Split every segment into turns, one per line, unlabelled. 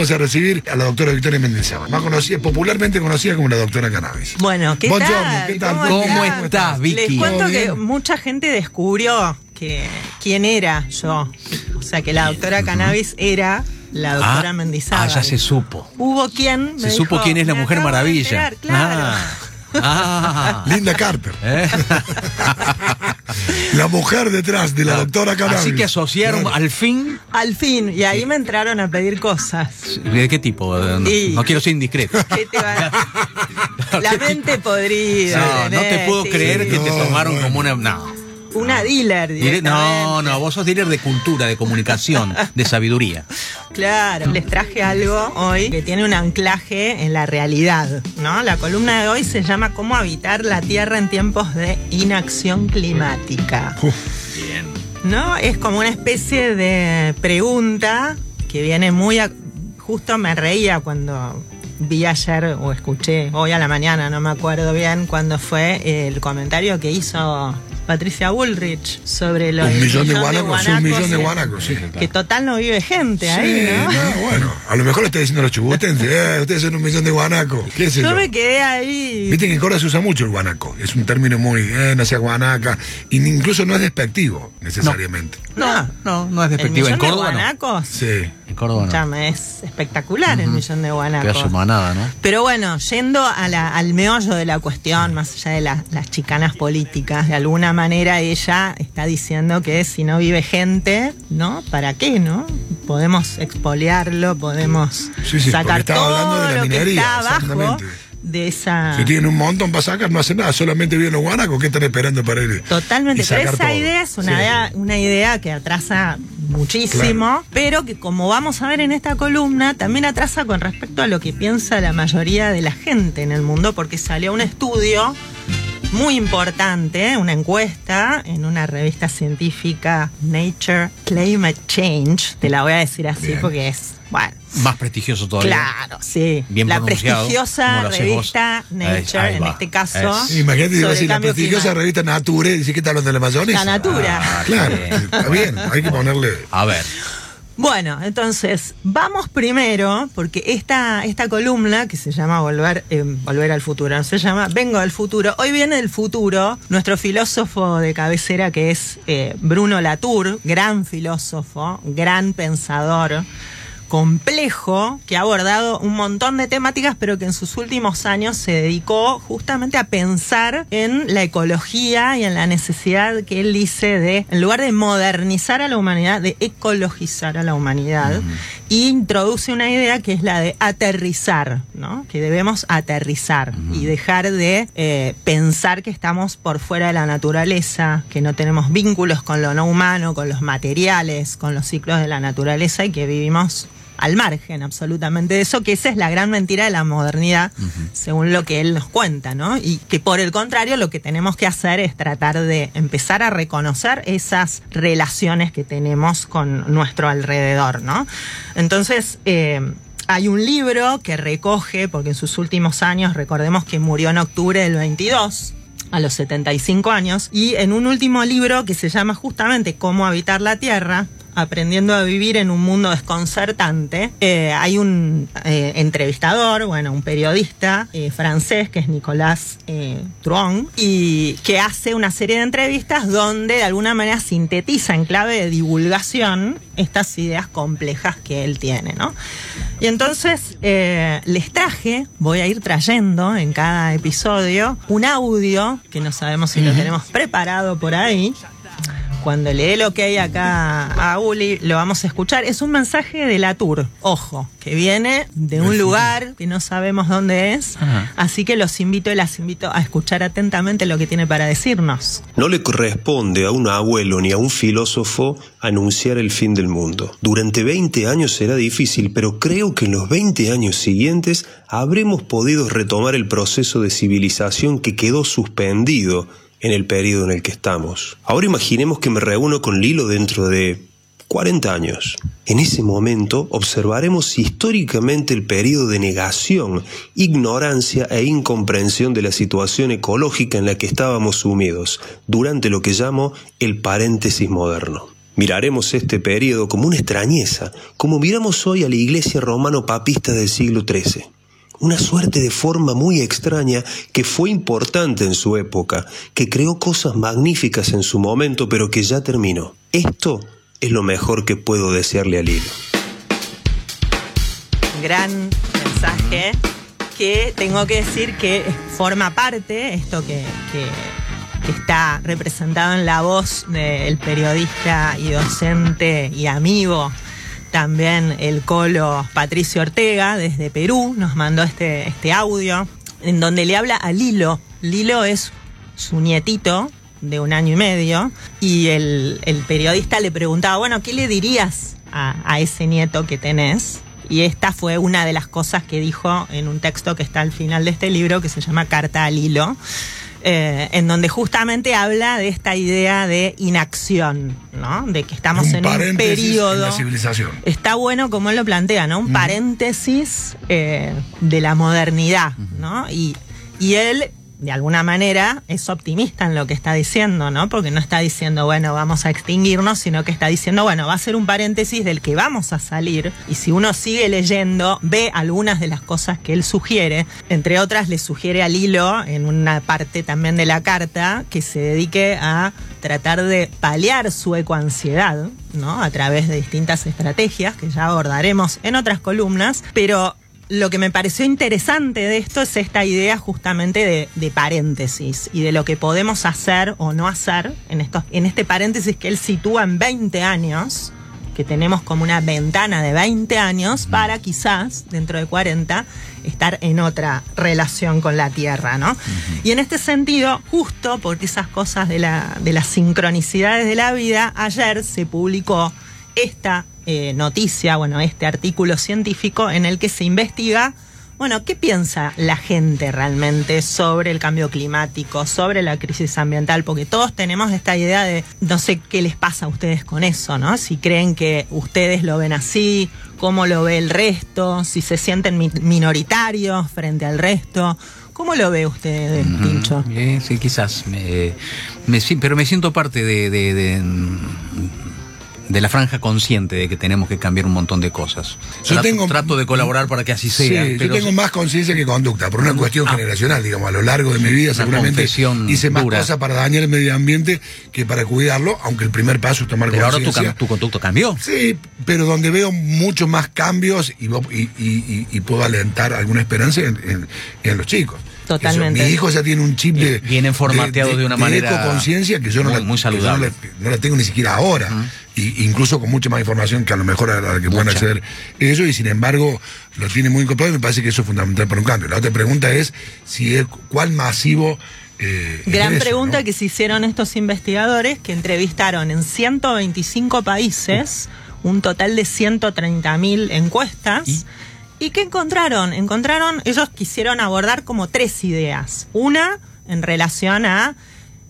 Vamos a recibir a la doctora Victoria Mendizábal, más conocida, popularmente conocida como la doctora Cannabis.
Bueno, ¿qué
Buongiorno,
tal?
¿qué tal?
¿Cómo
estás?
estás, Vicky?
Les cuento
¿Todo
que mucha gente descubrió que quién era yo. O sea, que la doctora Cannabis era la doctora
ah,
Mendizábal.
ah, ya se supo.
Hubo quien me
Se supo quién es la
"Me
Mujer Maravilla.
enterar", claro.
Ah. Ah.
Linda Carter.
¿Eh?
La mujer detrás de la doctora Cannabis.
Así que asociaron
Claro.
al fin.
Al fin, y ahí me entraron a pedir cosas.
¿De qué tipo? No,
Y-
no quiero ser indiscreto.
¿Qué te va- La mente podrida.
No, no te puedo
sí.
creer que te tomaron
bueno.
como una. No.
Una dealer.
Dire- No, no, vos sos dealer de cultura, de comunicación, de sabiduría.
Claro, les traje algo hoy que tiene un anclaje en la realidad, ¿no? La columna de hoy se llama ¿Cómo habitar la Tierra en tiempos de inacción climática?
Uf,
Bien.
¿No? Es como una especie de pregunta que viene muy... a- Justo me reía cuando vi ayer o escuché hoy a la mañana, no me acuerdo bien, cuando fue el comentario que hizo Patricia Bullrich sobre los
un millón de guanacos, un millón de guanacos, sí.
Que total no vive gente ahí, ¿no?
no, bueno, a lo mejor lo está diciendo los chubutenses, eh, ustedes son un millón de guanacos, qué
Yo
yo.
me quedé ahí.
Viste que en Córdoba se usa mucho el guanaco, es un término muy, eh, no sea guanaca, y incluso no es despectivo, necesariamente.
No, no, no es
el
despectivo.
millón
En Córdoba
de
no.
guanacos.
Sí.
En Córdoba no.
Escuchame, es espectacular el millón de guanacos. Pero bueno, yendo a la- al meollo de la cuestión, más allá de la- las chicanas políticas, de alguna manera ella está diciendo que si no vive gente, ¿no? ¿Para qué, no? Podemos expoliarlo, podemos
Sí, sí,
sacar
porque estaba hablando
todo
de la
lo
minería,
que está abajo
exactamente.
de esa...
Si tienen un montón para sacar, no hacen nada, solamente viven los guanacos, ¿qué están esperando para ir?
Totalmente,
y
pero esa
todo?
idea es una,
Sí.
idea, una idea que atrasa muchísimo, pero que como vamos a ver en esta columna, también atrasa con respecto a lo que piensa la mayoría de la gente en el mundo, porque salió un estudio muy importante, una encuesta en una revista científica Nature Climate Change, te la voy a decir así
Bien.
porque es, bueno,
Más prestigioso todavía.
Claro, sí.
Bien
la prestigiosa
vos.
revista Nature,
Ahí- ahí
en
va.
este caso.
Es-
Imagínate si
sobre
decir la prestigiosa
climático.
revista Nature, dice que está hablando de la mayonesa.
La Natura.
Ah,
Claro, está bien, hay que ponerle.
A ver.
Bueno, entonces, vamos primero, porque esta, esta columna que se llama Volver, eh, Volver al Futuro, se llama Vengo del Futuro. Hoy viene del futuro nuestro filósofo de cabecera que es eh, Bruno Latour, gran filósofo, gran pensador complejo que ha abordado un montón de temáticas, pero que en sus últimos años se dedicó justamente a pensar en la ecología y en la necesidad que él dice de, en lugar de modernizar a la humanidad, de ecologizar a la humanidad, y introduce una idea que es la de aterrizar, ¿no? Que debemos aterrizar y dejar de eh, pensar que estamos por fuera de la naturaleza, que no tenemos vínculos con lo no humano, con los materiales, con los ciclos de la naturaleza y que vivimos al margen absolutamente de eso, que esa es la gran mentira de la modernidad, según lo que él nos cuenta, ¿no? Y que por el contrario lo que tenemos que hacer es tratar de empezar a reconocer esas relaciones que tenemos con nuestro alrededor, ¿no? Entonces, eh, hay un libro que recoge, porque en sus últimos años, recordemos que murió en octubre del 22, a los 75 años, y en un último libro que se llama justamente Cómo habitar la Tierra, aprendiendo a vivir en un mundo desconcertante, eh, hay un eh, entrevistador, bueno, un periodista eh, francés que es Nicolas Truong, y que hace una serie de entrevistas donde de alguna manera sintetiza en clave de divulgación estas ideas complejas que él tiene, ¿no? Y entonces les traje, voy a ir trayendo en cada episodio, un audio que no sabemos si lo tenemos preparado por ahí. Cuando le dé lo que hay acá a Uli, lo vamos a escuchar. Es un mensaje de la Tour, ojo, que viene de un lugar que no sabemos dónde es.
Ajá.
Así que los invito y las invito a escuchar atentamente lo que tiene para decirnos.
No le corresponde a un abuelo ni a un filósofo anunciar el fin del mundo. Durante 20 años será difícil, pero creo que en los 20 años siguientes habremos podido retomar el proceso de civilización que quedó suspendido en el periodo en el que estamos. Ahora imaginemos que me reúno con Lilo dentro de 40 años. En ese momento observaremos históricamente el periodo de negación, ignorancia e incomprensión de la situación ecológica en la que estábamos sumidos, durante lo que llamo el paréntesis moderno. Miraremos este periodo como una extrañeza, como miramos hoy a la iglesia romano-papista del siglo XIII. Una suerte de forma muy extraña que fue importante en su época, que creó cosas magníficas en su momento, pero que ya terminó. Esto es lo mejor que puedo desearle al hilo.
Gran mensaje que tengo que decir que forma parte, esto que, que, que está representado en la voz del periodista y docente y amigo también el colo Patricio Ortega desde Perú nos mandó este, este audio en donde le habla a Lilo. Lilo es su nietito de un año y medio y el, el periodista le preguntaba, bueno, ¿qué le dirías a, a ese nieto que tenés? Y esta fue una de las cosas que dijo en un texto que está al final de este libro que se llama Carta al Hilo. Eh, en donde justamente habla de esta idea de inacción, ¿no? De que estamos
Un
en un periodo.
en la civilización.
Está bueno como él lo plantea, ¿no? Un paréntesis eh, de la modernidad, ¿no? Y, y él, de alguna manera, es optimista en lo que está diciendo, ¿no? Porque no está diciendo, bueno, vamos a extinguirnos, sino que está diciendo, bueno, va a ser un paréntesis del que vamos a salir. Y si uno sigue leyendo, ve algunas de las cosas que él sugiere. Entre otras, le sugiere al hilo, en una parte también de la carta, que se dedique a tratar de paliar su ecoansiedad, ¿no? A través de distintas estrategias que ya abordaremos en otras columnas, pero lo que me pareció interesante de esto es esta idea justamente de, de paréntesis y de lo que podemos hacer o no hacer en, estos, en este paréntesis que él sitúa en 20 años, que tenemos como una ventana de 20 años para quizás dentro de 40 estar en otra relación con la Tierra, ¿no? Y en este sentido, justo porque esas cosas de, la, de las sincronicidades de la vida, ayer se publicó esta eh, noticia, bueno, este artículo científico en el que se investiga, bueno, ¿qué piensa la gente realmente sobre el cambio climático, sobre la crisis ambiental? Porque todos tenemos esta idea de, no sé qué les pasa a ustedes con eso, ¿no? Si creen que ustedes lo ven así, cómo lo ve el resto, si se sienten mi- minoritarios frente al resto. ¿Cómo lo ve usted, Pincho?
Eh, sí, quizás. Me, me si- pero me siento parte de, de, de, de la franja consciente de que tenemos que cambiar un montón de cosas.
Yo
trato,
tengo-
trato de colaborar para que así sea.
Sí,
pero
yo tengo más conciencia que conducta, por una cuestión
Ah.
generacional, digamos, a lo largo de mi vida seguramente hice más
dura.
cosas para dañar el medio ambiente que para cuidarlo, aunque el primer paso es tomar
pero ahora tu,
conciencia.
tu conducto cambió.
Sí, pero donde veo muchos más cambios y, y- y- y- y puedo alentar alguna esperanza en, en- en los chicos.
Totalmente.
Eso, mi hijo ya tiene un chip de.
Vienen formateados de una manera
conciencia que yo no,
muy-
la,
muy
que yo no
saludable.
la- no la tengo ni siquiera ahora. y, incluso con mucha más información que a lo mejor a la que puedan acceder ellos, y sin embargo lo tiene muy incorporado y me parece que eso es fundamental para un cambio. La otra pregunta es si es cuál masivo. eh, es
Gran
eso,
pregunta
¿no?
que se hicieron estos investigadores que entrevistaron en 125 países un total de 130.000 encuestas. ¿Y? Qué encontraron? Encontraron, ellos quisieron abordar como tres ideas. Una en relación a,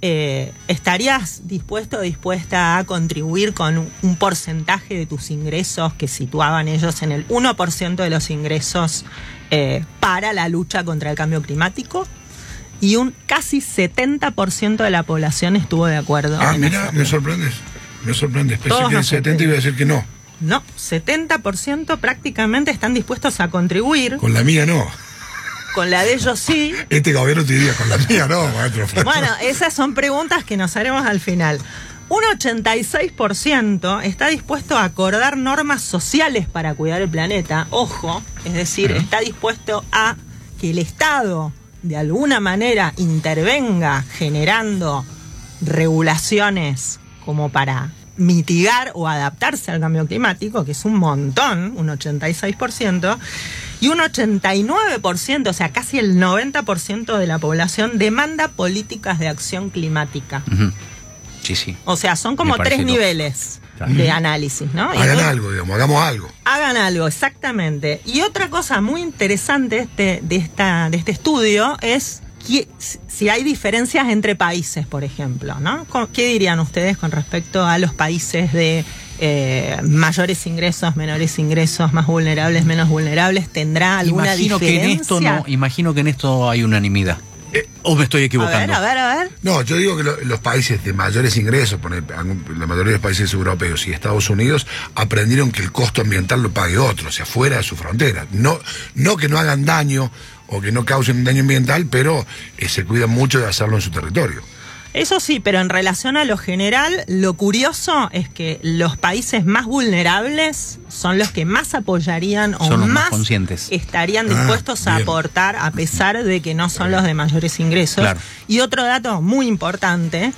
eh, ¿estarías dispuesto o dispuesta a contribuir con un, porcentaje de tus ingresos que situaban ellos en el 1% de los ingresos eh, para la lucha contra el cambio climático? y un casi 70% de la población estuvo de acuerdo.
Ah, mira, me sorprendes. Me sorprende. Pensé
Todos
que el
nos
70 iba a decir que no.
No, 70% prácticamente están dispuestos a contribuir.
Con la mía no.
Con la de ellos sí.
Este gobierno te diría, con la mía no, maestro.
Bueno, esas son preguntas que nos haremos al final. Un 86% está dispuesto a acordar normas sociales para cuidar el planeta. Ojo, es decir, está dispuesto a que el Estado de alguna manera intervenga generando regulaciones como para mitigar o adaptarse al cambio climático, que es un montón, un 86%, y un 89%, o sea, casi el 90% de la población demanda políticas de acción climática.
Sí, sí.
O sea, son como tres niveles de análisis, ¿no?
Hagan algo, digamos, hagamos algo.
Hagan algo, exactamente. Y otra cosa muy interesante este- de, esta, de este estudio es si hay diferencias entre países, por ejemplo, ¿no? ¿Qué dirían ustedes con respecto a los países de eh, mayores ingresos, menores ingresos, más vulnerables, menos vulnerables? ¿Tendrá alguna
Imagino que en esto no, imagino que en esto hay unanimidad. Eh, ¿O me estoy
A
equivocando?
ver, a ver, a ver.
No, yo digo que lo- los países de mayores ingresos, por ejemplo, la mayoría de los países europeos y Estados Unidos, aprendieron que el costo ambiental lo pague otro, o sea, fuera de su frontera. No, no que no hagan daño o que no causen un daño ambiental, pero eh, se cuidan mucho de hacerlo en su territorio.
Eso sí, pero en relación a lo general, lo curioso es que los países más vulnerables son los que más apoyarían o
Son los más
más
conscientes.
estarían
Ah,
dispuestos a aportar a pesar de que no son los de mayores ingresos.
Claro.
Y otro dato muy importante,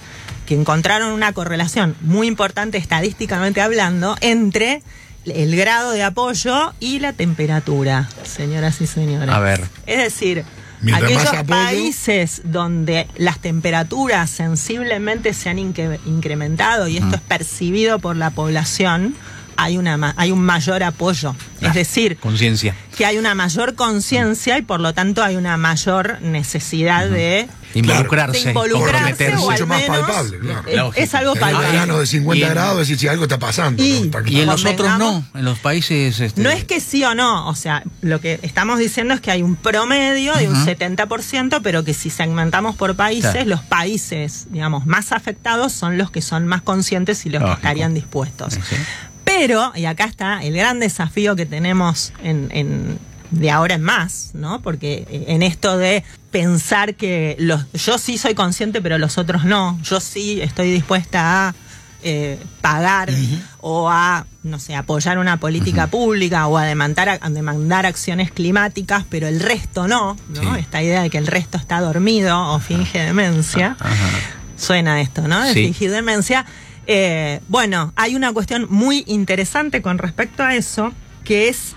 que encontraron una correlación muy importante estadísticamente hablando entre el grado de apoyo y la temperatura, señoras y señores.
A ver.
Es decir,
Mientras
aquellos
apoyo-
países donde las temperaturas sensiblemente se han incre- incrementado y esto es percibido por la población, hay, una, ma- hay un mayor apoyo. es decir,
Conciencia.
que hay una mayor conciencia y por lo tanto hay una mayor necesidad de
Involucrarse,
de involucrarse
comprometerse.
o al
Mucho más
menos
palpable, claro.
es- algo
En un
palpable.
verano de 50
Y en-
grados, decir si algo está pasando.
Y-
¿no? Está
Y en los otros no, en los países... este,
No es que sí o no, o sea, lo que estamos diciendo es que hay un promedio de un
Ujú.
70%, pero que si segmentamos por países,
Claro.
los países, digamos, más afectados son los que son más conscientes y los
Lógico.
que estarían dispuestos.
Sí.
Pero, y acá está el gran desafío que tenemos en, en- de ahora en más, ¿no? Porque eh, en esto de pensar que los, yo sí soy consciente, pero los otros no, yo sí estoy dispuesta a eh, pagar o a, no sé, apoyar una política pública o a demandar, a demandar acciones climáticas, pero el resto no, ¿no?
Sí.
Esta idea de que el resto está dormido o finge demencia. Suena esto, ¿no? De
Sí.
fingir demencia. Eh, bueno, hay una cuestión muy interesante con respecto a eso, que es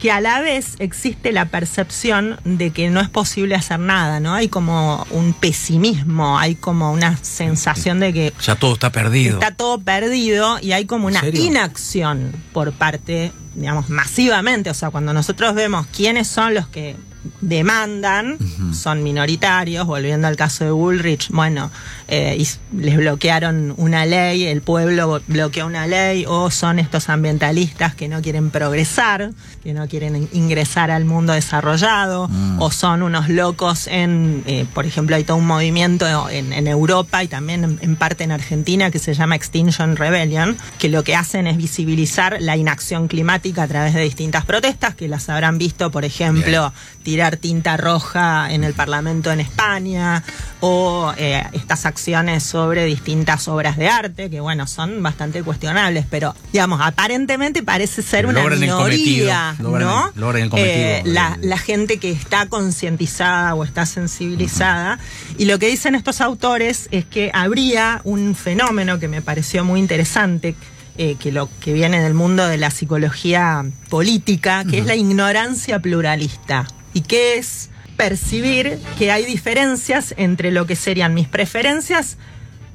que a la vez existe la percepción de que no es posible hacer nada, ¿no? Hay como un pesimismo, hay como una sensación de que
Ya todo está perdido.
está todo perdido y hay como una
serio?
inacción por parte, digamos, masivamente. O sea, cuando nosotros vemos quiénes son los que demandan, son minoritarios, volviendo al caso de Bullrich, bueno, eh, y les bloquearon una ley, el pueblo bloqueó una ley, o son estos ambientalistas que no quieren progresar, que no quieren in- ingresar al mundo desarrollado, o son unos locos en, eh, por ejemplo, hay todo un movimiento en, en Europa y también en, en parte en Argentina que se llama Extinction Rebellion, que lo que hacen es visibilizar la inacción climática a través de distintas protestas, que las habrán visto, por ejemplo, tirar tinta roja en el Parlamento en España, o eh, estas acciones sobre distintas obras de arte, que bueno, son bastante cuestionables, pero digamos, aparentemente parece ser una
logran el
minoría,
cometido,
¿no?
logran el cometido
Eh, la,
del-
la gente que está concientizada o está sensibilizada. Y lo que dicen estos autores es que habría un fenómeno que me pareció muy interesante. eh, que lo que viene del mundo de la psicología política, que es la ignorancia pluralista. ¿Y qué es percibir que hay diferencias entre lo que serían mis preferencias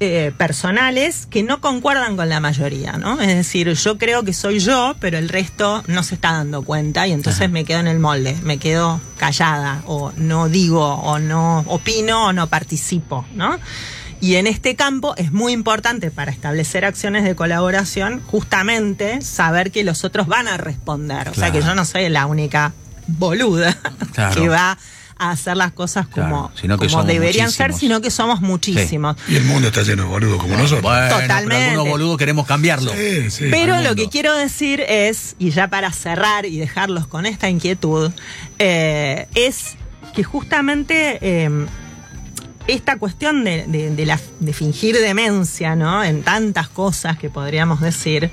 eh, personales que no concuerdan con la mayoría, ¿no? Es decir, yo creo que soy yo, pero el resto no se está dando cuenta y entonces me quedo en el molde, me quedo callada o no digo o no opino o no participo, ¿no? Y en este campo es muy importante para establecer acciones de colaboración justamente saber que los otros van a responder, o sea que yo no soy la única boluda
Claro.
que va a hacer las cosas
Claro,
como,
sino que
como deberían ser, sino que somos muchísimos.
Y el mundo está lleno de boludos como nosotros.
Bueno,
Totalmente.
pero algunos boludos queremos cambiarlo.
Sí, sí.
Pero lo que quiero decir es, y ya para cerrar y dejarlos con esta inquietud, eh, es que justamente eh, esta cuestión de, de- fingir demencia, ¿no? En tantas cosas que podríamos decir,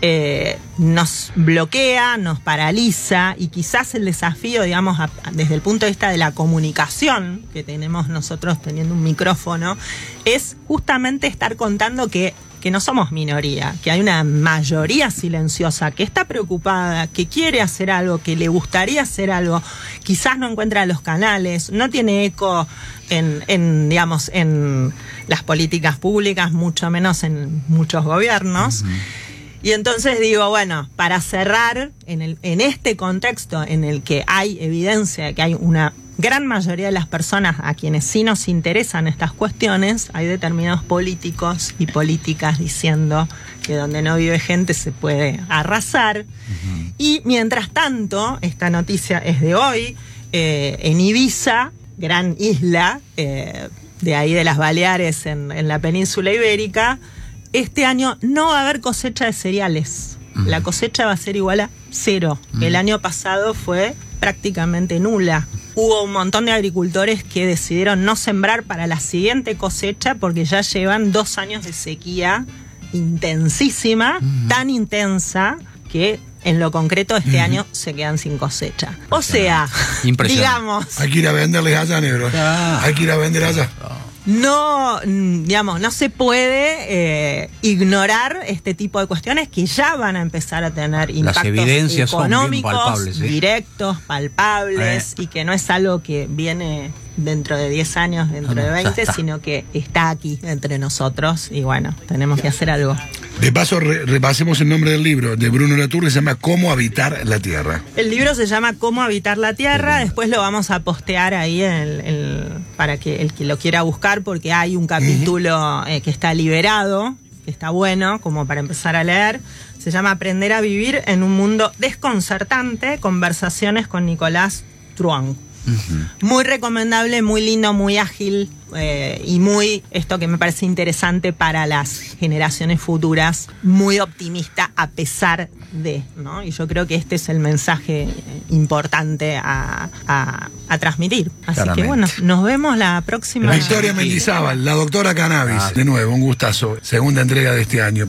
eh, nos bloquea, nos paraliza y quizás el desafío, digamos, desde el punto de vista de la comunicación que tenemos nosotros teniendo un micrófono, es justamente estar contando que que no somos minoría, que hay una mayoría silenciosa que está preocupada, que quiere hacer algo, que le gustaría hacer algo, quizás no encuentra los canales, no tiene eco en, en, digamos, en las políticas públicas, mucho menos en muchos gobiernos. Y entonces digo, bueno, para cerrar, en, el, en este contexto en el que hay evidencia de que hay una gran mayoría de las personas a quienes sí nos interesan estas cuestiones, hay determinados políticos y políticas diciendo que donde no vive gente se puede arrasar. Y mientras tanto, esta noticia es de hoy, eh, en Ibiza gran isla, eh, de ahí de las Baleares en, en la península ibérica, este año no va a haber cosecha de cereales. La cosecha va a ser igual a cero. El año pasado fue prácticamente nula. Hubo un montón de agricultores que decidieron no sembrar para la siguiente cosecha porque ya llevan dos años de sequía intensísima, tan intensa que en lo concreto este año se quedan sin cosecha. O sea, digamos,
Hay que ir a venderles allá, negro.
Ah.
Hay que ir a vender allá.
No, mm, digamos, no se puede eh, ignorar este tipo de cuestiones que ya van a empezar a tener impactos
evidencias son bien
económicos,
palpables, ¿sí?
directos, palpables,
Eh.
y que no es algo que viene dentro de 10 años, dentro
No, no,
de
ya
20,
está.
sino que está aquí entre nosotros y bueno, tenemos que hacer algo.
De paso, re- repasemos el nombre del libro de Bruno Latour, que se llama Cómo habitar la Tierra.
El libro se llama Cómo habitar la Tierra. Después lo vamos a postear ahí en para que el que lo quiera buscar, porque hay un capítulo eh, que está liberado, que está bueno, como para empezar a leer. Se llama Aprender a vivir en un mundo desconcertante. Conversaciones con Nicolás Truan. Muy recomendable, muy lindo, muy ágil eh, y muy, esto que me parece interesante para las generaciones futuras, muy optimista a pesar de, ¿no? Y yo creo que este es el mensaje eh, importante a, a- a transmitir. Así
Claramente.
que bueno, nos vemos la próxima.
Victoria Mendizábal, la doctora Cannabis. De nuevo, un gustazo. Segunda entrega de este año.